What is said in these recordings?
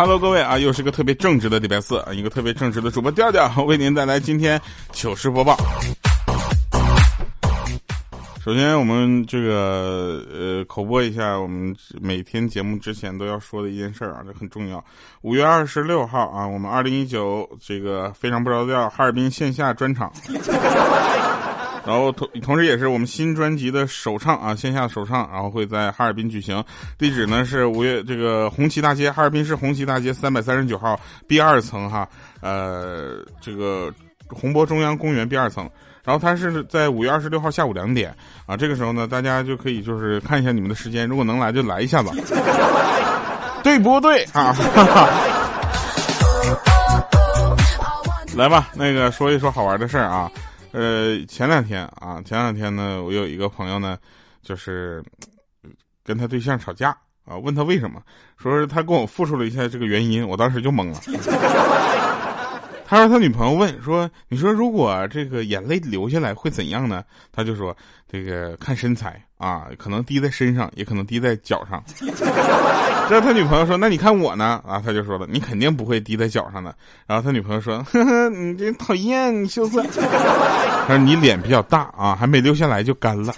Hello，各位啊，又是个特别正直的礼拜四啊，一个特别正直的主播调调为您带来今天糗事播报。首先，我们这个呃口播一下，我们每天节目之前都要说的一件事啊，这很重要。五月二十六号啊，我们二零一九这个非常不着调哈尔滨线下专场，然后同同时也是我们新专辑的首唱啊，线下首唱，然后会在哈尔滨举行。地址呢是五月这个红旗大街，哈尔滨市红旗大街三百三十九号 B 二层哈，呃，这个红博中央公园 B 二层。然后他是在五月二十六号下午两点啊，这个时候呢，大家就可以就是看一下你们的时间，如果能来就来一下子，对不对啊？哈 哈来吧，那个说一说好玩的事儿啊。呃，前两天啊，前两天呢，我有一个朋友呢，就是跟他对象吵架啊，问他为什么，说是他跟我复述了一下这个原因，我当时就懵了。他说他女朋友问说：“你说如果这个眼泪流下来会怎样呢？”他就说：“这个看身材啊，可能滴在身上，也可能滴在脚上。”这他女朋友说：“那你看我呢？”啊，他就说了：“你肯定不会滴在脚上的。”然后他女朋友说：“呵呵，你这讨厌，你羞涩。”他说：“你脸比较大啊，还没流下来就干了。”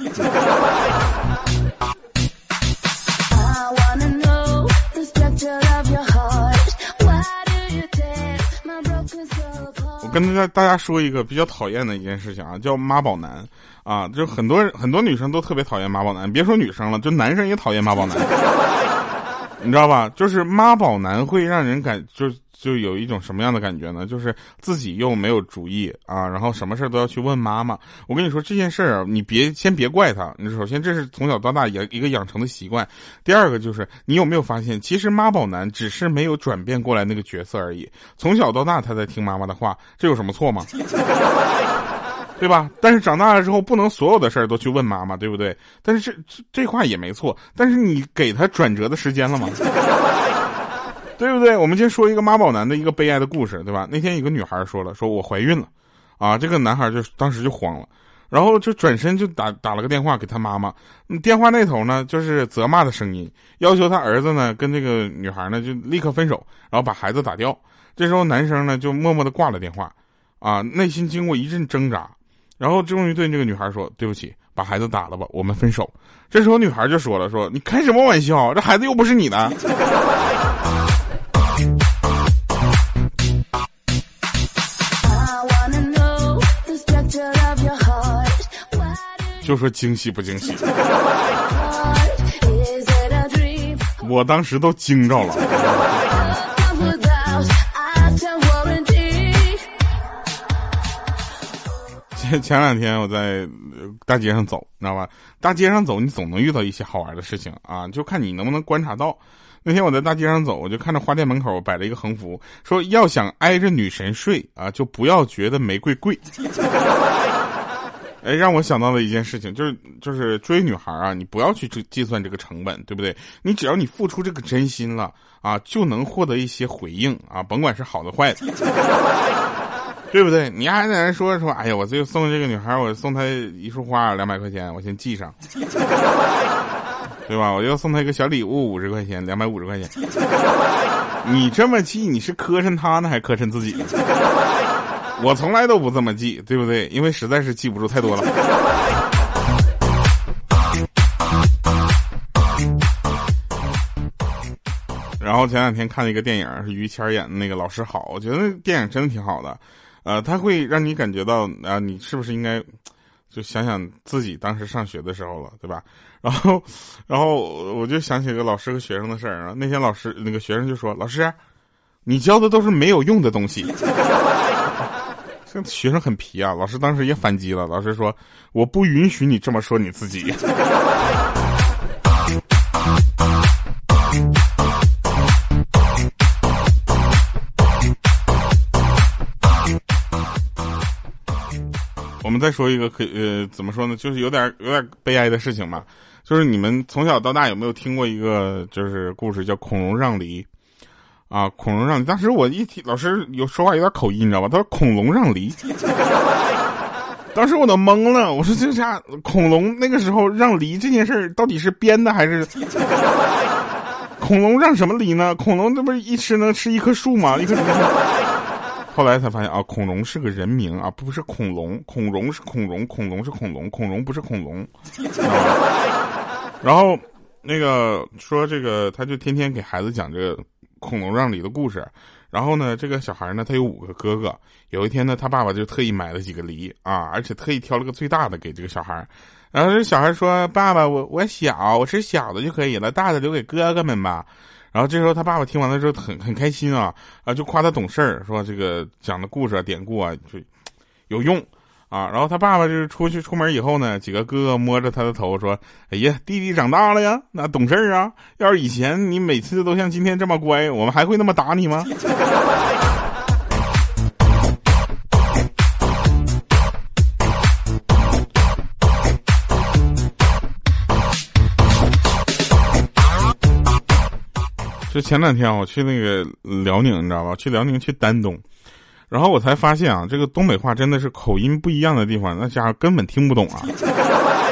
跟大家大家说一个比较讨厌的一件事情啊，叫妈宝男啊，就很多很多女生都特别讨厌妈宝男，别说女生了，就男生也讨厌妈宝男，你知道吧？就是妈宝男会让人感就是。就有一种什么样的感觉呢？就是自己又没有主意啊，然后什么事都要去问妈妈。我跟你说这件事儿，你别先别怪他。你首先这是从小到大养一个养成的习惯。第二个就是你有没有发现，其实妈宝男只是没有转变过来那个角色而已。从小到大他在听妈妈的话，这有什么错吗？对吧？但是长大了之后，不能所有的事儿都去问妈妈，对不对？但是这这这话也没错。但是你给他转折的时间了吗？对不对？我们先说一个妈宝男的一个悲哀的故事，对吧？那天有个女孩说了，说我怀孕了，啊，这个男孩就当时就慌了，然后就转身就打打了个电话给他妈妈，电话那头呢就是责骂的声音，要求他儿子呢跟这个女孩呢就立刻分手，然后把孩子打掉。这时候男生呢就默默的挂了电话，啊，内心经过一阵挣扎，然后终于对这个女孩说：“对不起，把孩子打了吧，我们分手。”这时候女孩就说了：“说你开什么玩笑？这孩子又不是你的。”就说惊喜不惊喜？我当时都惊着了。前前两天我在大街上走，你知道吧？大街上走，你总能遇到一些好玩的事情啊，就看你能不能观察到。那天我在大街上走，我就看着花店门口摆了一个横幅，说要想挨着女神睡啊，就不要觉得玫瑰贵。哎，让我想到了一件事情，就是就是追女孩啊，你不要去计算这个成本，对不对？你只要你付出这个真心了啊，就能获得一些回应啊，甭管是好的坏的，对不对？你还在那说说，哎呀，我这个送这个女孩，我送她一束花两百块钱，我先记上，对吧？我要送她一个小礼物五十块钱，两百五十块钱，你这么记，你是磕碜她呢，还磕碜自己？我从来都不这么记，对不对？因为实在是记不住太多了。然后前两天看了一个电影，是于谦演的那个《老师好》，我觉得那电影真的挺好的。呃，他会让你感觉到啊，你是不是应该就想想自己当时上学的时候了，对吧？然后，然后我就想起个老师和学生的事儿啊。那天老师那个学生就说：“老师，你教的都是没有用的东西。” 这学生很皮啊！老师当时也反击了，老师说：“我不允许你这么说你自己。”我们再说一个可呃，怎么说呢？就是有点有点悲哀的事情吧。就是你们从小到大有没有听过一个就是故事，叫孔融让梨？啊，恐龙让梨。当时我一听老师有说话有点口音，你知道吧？他说恐龙让梨。当时我都懵了，我说这啥？恐龙那个时候让梨这件事儿到底是编的还是恐龙让什么梨呢？恐龙这不是一吃能吃一棵树吗？一棵树。后来才发现啊，恐龙是个人名啊，不是恐龙。恐龙是恐龙，恐龙是恐龙，恐龙不是恐龙。然后那个说这个，他就天天给孩子讲这个恐龙让梨的故事。然后呢，这个小孩呢，他有五个哥哥。有一天呢，他爸爸就特意买了几个梨啊，而且特意挑了个最大的给这个小孩。然后这小孩说：“爸爸，我我小，我吃小的就可以了，大的留给哥哥们吧。”然后这时候他爸爸听完了之后很很开心啊啊，就夸他懂事儿，说这个讲的故事啊典故啊就有用啊。然后他爸爸就是出去出门以后呢，几个哥哥摸着他的头说：“哎呀，弟弟长大了呀，那懂事儿啊。要是以前你每次都像今天这么乖，我们还会那么打你吗？” 就前两天我去那个辽宁，你知道吧？去辽宁去丹东，然后我才发现啊，这个东北话真的是口音不一样的地方，那家伙根本听不懂啊。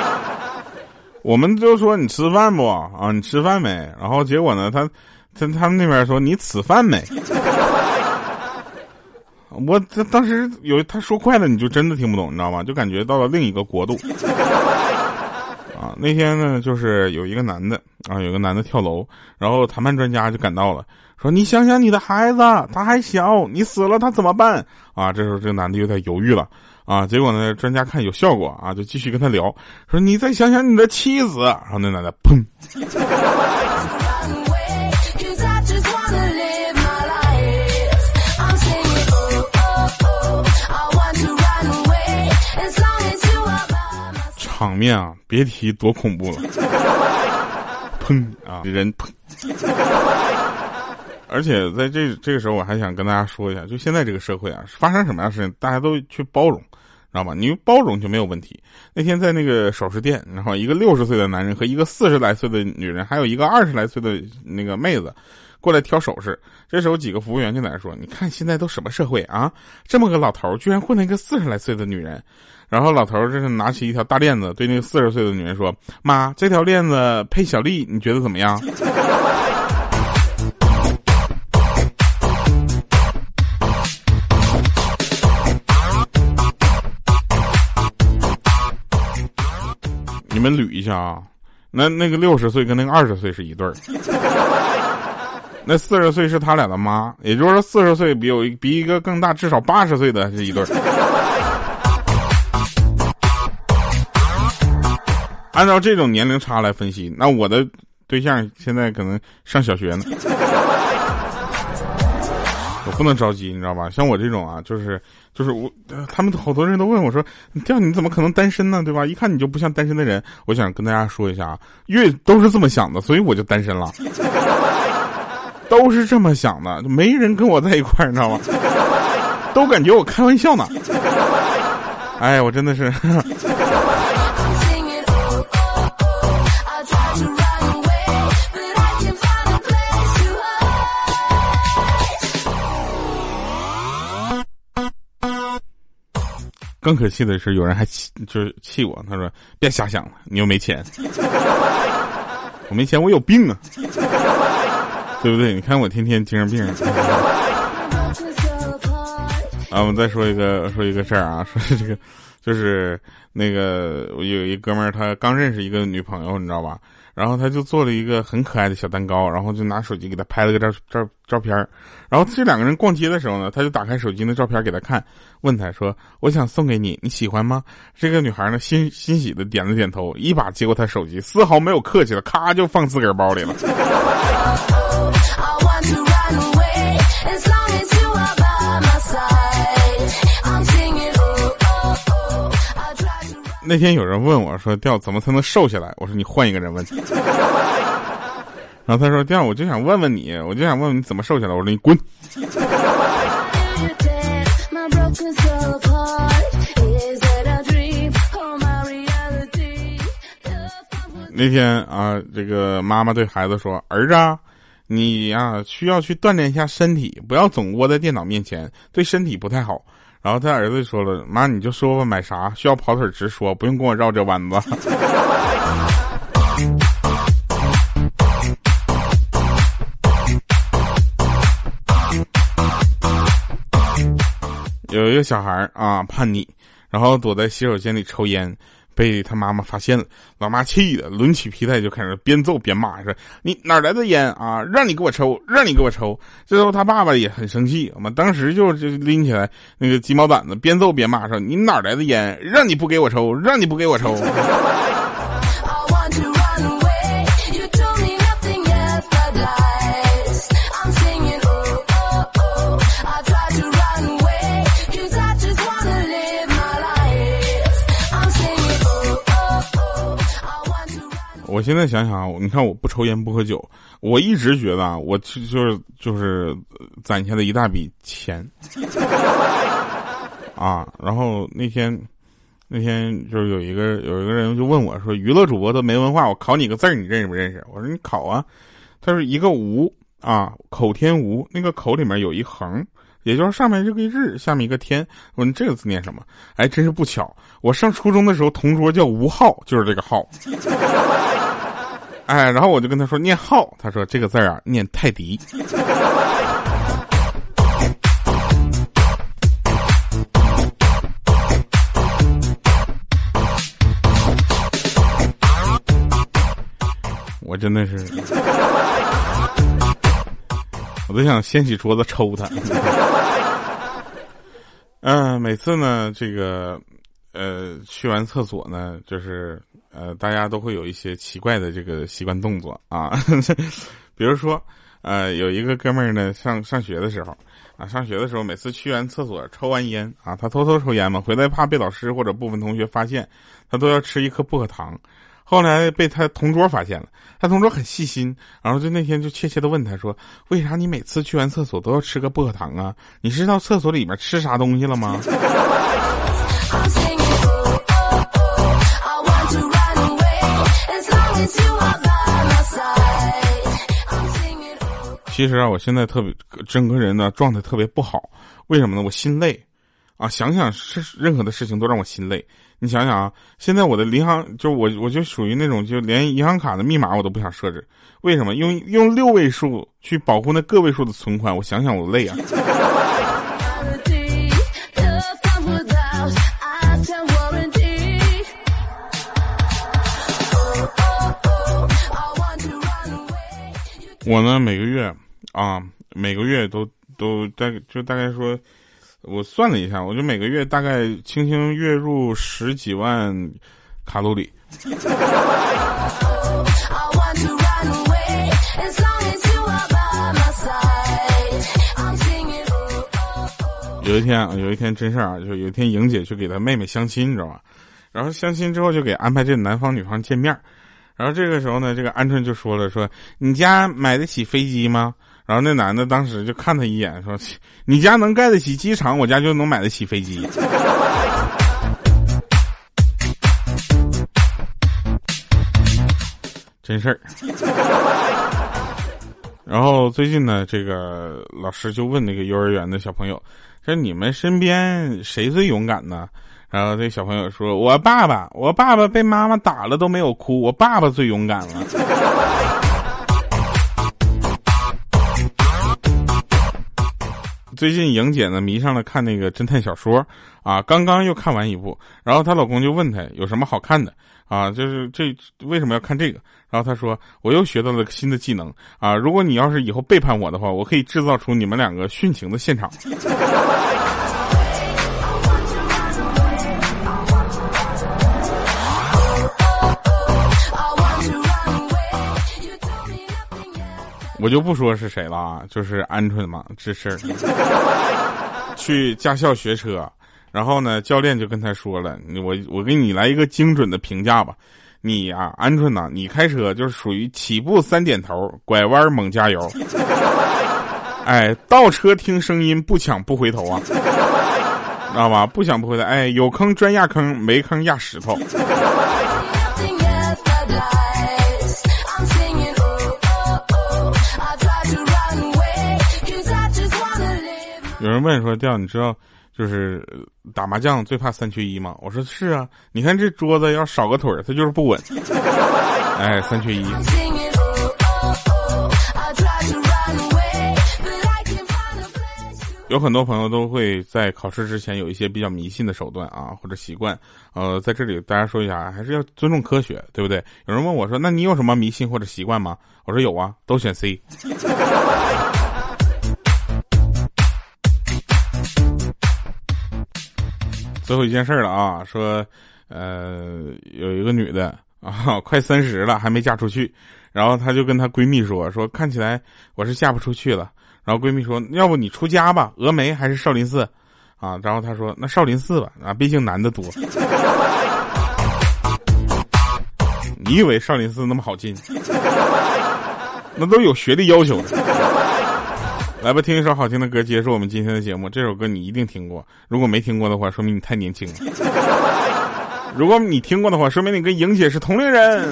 我们就说你吃饭不啊？你吃饭没？然后结果呢，他他他们那边说你吃饭没？我这当时有他说快了，你就真的听不懂，你知道吗？就感觉到了另一个国度。啊，那天呢，就是有一个男的啊，有个男的跳楼，然后谈判专家就赶到了，说你想想你的孩子，他还小，你死了他怎么办？啊，这时候这个男的有点犹豫了，啊，结果呢，专家看有效果啊，就继续跟他聊，说你再想想你的妻子，然后那男的砰。场面啊，别提多恐怖了！砰啊，人砰！而且在这这个时候，我还想跟大家说一下，就现在这个社会啊，发生什么样的事情，大家都去包容，知道吧？你包容就没有问题。那天在那个首饰店，然后一个六十岁的男人和一个四十来岁的女人，还有一个二十来岁的那个妹子。过来挑首饰，这时候几个服务员就在那说：“你看现在都什么社会啊？这么个老头居然混了一个四十来岁的女人。”然后老头这是拿起一条大链子，对那个四十岁的女人说：“妈，这条链子配小丽，你觉得怎么样？”你们捋一下啊，那那个六十岁跟那个二十岁是一对儿。那四十岁是他俩的妈，也就是说四十岁比有比一个更大，至少八十岁的是一对儿。按照这种年龄差来分析，那我的对象现在可能上小学呢。我不能着急，你知道吧？像我这种啊，就是就是我，他们好多人都问我说：“这样你怎么可能单身呢？对吧？一看你就不像单身的人。”我想跟大家说一下啊，因为都是这么想的，所以我就单身了。都是这么想的，没人跟我在一块儿，你知道吗？都感觉我开玩笑呢。哎，我真的是。更可气的是，有人还气，就是气我，他说：“别瞎想了，你又没钱。”我没钱，我有病啊。对不对？你看我天天精神病。啊，我们再说一个，说一个事儿啊，说这个，就是那个我有一哥们儿，他刚认识一个女朋友，你知道吧？然后他就做了一个很可爱的小蛋糕，然后就拿手机给他拍了个照照照片然后这两个人逛街的时候呢，他就打开手机那照片给他看，问他说：“我想送给你，你喜欢吗？”这个女孩呢，欣欣喜的点了点头，一把接过他手机，丝毫没有客气的，咔就放自个儿包里了。那天有人问我说：“调怎么才能瘦下来？”我说：“你换一个人问。”然后他说：“调我就想问问你，我就想问问你怎么瘦下来。”我说：“你滚。”那天啊，这个妈妈对孩子说：“儿子，你呀需要去锻炼一下身体，不要总窝在电脑面前，对身体不太好。”然后他儿子说了妈你就说吧买啥？需要跑腿直说不用跟我绕这弯子。有一个小孩啊叛逆然后躲在洗手间里抽烟。被他妈妈发现了，老妈气的抡起皮带就开始边揍边骂，说：“你哪来的烟啊？让你给我抽，让你给我抽！”最后他爸爸也很生气，我们当时就就拎起来那个鸡毛掸子，边揍边骂说：“你哪来的烟？让你不给我抽，让你不给我抽！”我现在想想啊，你看我不抽烟不喝酒，我一直觉得啊，我就是就是攒下了一大笔钱啊。然后那天那天就是有一个有一个人就问我说：“娱乐主播都没文化，我考你个字儿，你认识不认识？”我说：“你考啊。”他说：“一个吴啊，口天吴，那个口里面有一横，也就是上面这个日，下面一个天。我说这个字念什么？哎，真是不巧，我上初中的时候，同桌叫吴浩，就是这个浩。哎，然后我就跟他说念浩，他说这个字啊念泰迪。我真的是，我都想掀起桌子抽他。嗯，每次呢，这个呃，去完厕所呢，就是。呃，大家都会有一些奇怪的这个习惯动作啊，比如说，呃，有一个哥们儿呢，上上学的时候，啊，上学的时候，每次去完厕所抽完烟啊，他偷偷抽烟嘛，回来怕被老师或者部分同学发现，他都要吃一颗薄荷糖。后来被他同桌发现了，他同桌很细心，然后就那天就怯怯的问他说：“为啥你每次去完厕所都要吃个薄荷糖啊？你是到厕所里面吃啥东西了吗？”其实啊，我现在特别整个人呢状态特别不好，为什么呢？我心累，啊，想想是任何的事情都让我心累。你想想啊，现在我的银行就我我就属于那种就连银行卡的密码我都不想设置，为什么？用用六位数去保护那个位数的存款，我想想我累啊。我呢，每个月啊，每个月都都大就大概说，我算了一下，我就每个月大概轻轻月入十几万卡路里。有一天啊，有一天真事儿啊，就有一天莹姐去给她妹妹相亲，你知道吧？然后相亲之后就给安排这男方女方见面。然后这个时候呢，这个鹌鹑就说了：“说你家买得起飞机吗？”然后那男的当时就看他一眼，说：“你家能盖得起机场，我家就能买得起飞机。” 真事儿。然后最近呢，这个老师就问那个幼儿园的小朋友：“说你们身边谁最勇敢呢？”然后这小朋友说：“我爸爸，我爸爸被妈妈打了都没有哭，我爸爸最勇敢了。”最近莹姐呢迷上了看那个侦探小说啊，刚刚又看完一部，然后她老公就问她有什么好看的啊，就是这为什么要看这个？然后她说：“我又学到了新的技能啊，如果你要是以后背叛我的话，我可以制造出你们两个殉情的现场。”我就不说是谁了啊，就是鹌鹑嘛，这事儿。去驾校学车，然后呢，教练就跟他说了：“你我我给你来一个精准的评价吧，你呀，鹌鹑呐，你开车就是属于起步三点头，拐弯猛加油，哎，倒车听声音不抢不回头啊，知道吧？不抢不回头，哎，有坑钻压坑，没坑压石头。”人问说：“调，你知道就是打麻将最怕三缺一吗？”我说：“是啊，你看这桌子要少个腿儿，它就是不稳。”哎，三缺一。有很多朋友都会在考试之前有一些比较迷信的手段啊，或者习惯。呃，在这里大家说一下，还是要尊重科学，对不对？有人问我说：“那你有什么迷信或者习惯吗？”我说有啊，都选 C。最后一件事了啊，说，呃，有一个女的啊，快三十了还没嫁出去，然后她就跟她闺蜜说：“说看起来我是嫁不出去了。”然后闺蜜说：“要不你出家吧，峨眉还是少林寺？”啊，然后她说：“那少林寺吧，啊，毕竟男的多。”你以为少林寺那么好进？那都有学历要求的。来吧，听一首好听的歌，结束我们今天的节目。这首歌你一定听过，如果没听过的话，说明你太年轻了；如果你听过的话，说明你跟莹姐是同龄人。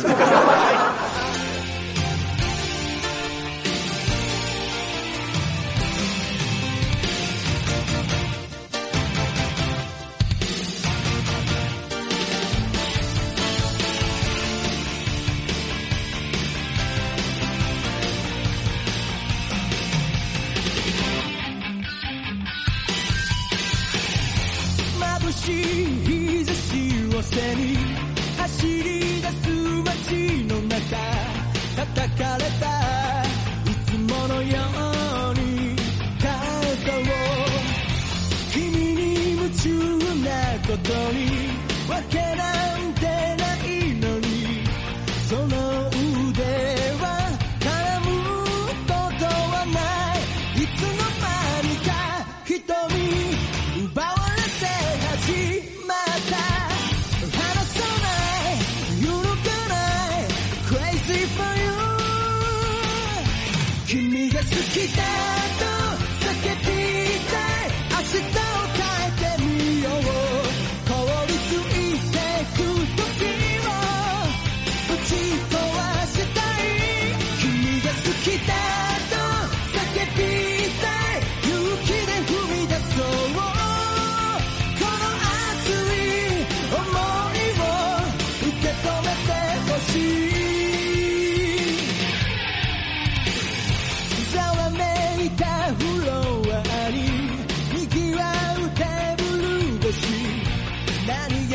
ことにわけ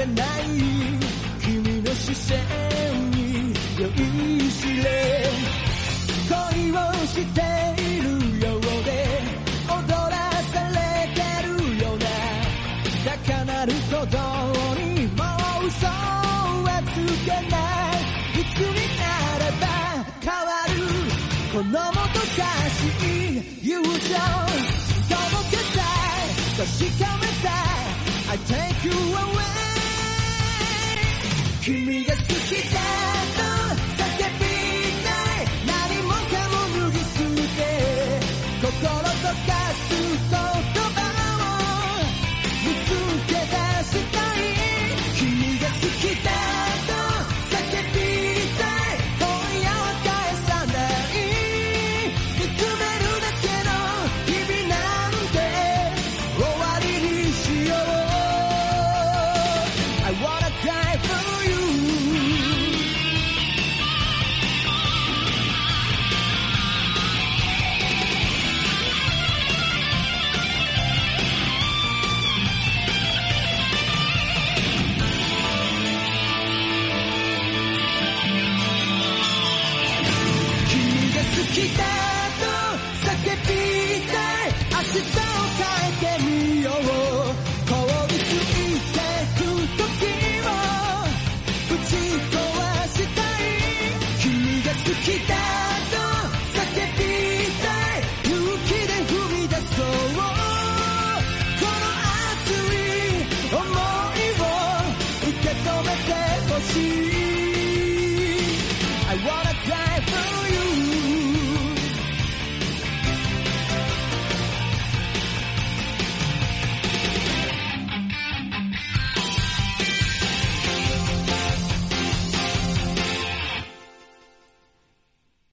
ない君の視線に酔いしれしているようで踊らされてるような高鳴る鼓動にもう嘘はつけないいつになれば変わるこのもどかしい友情届けたい確かめたい I take you away. 君が好きだと心溶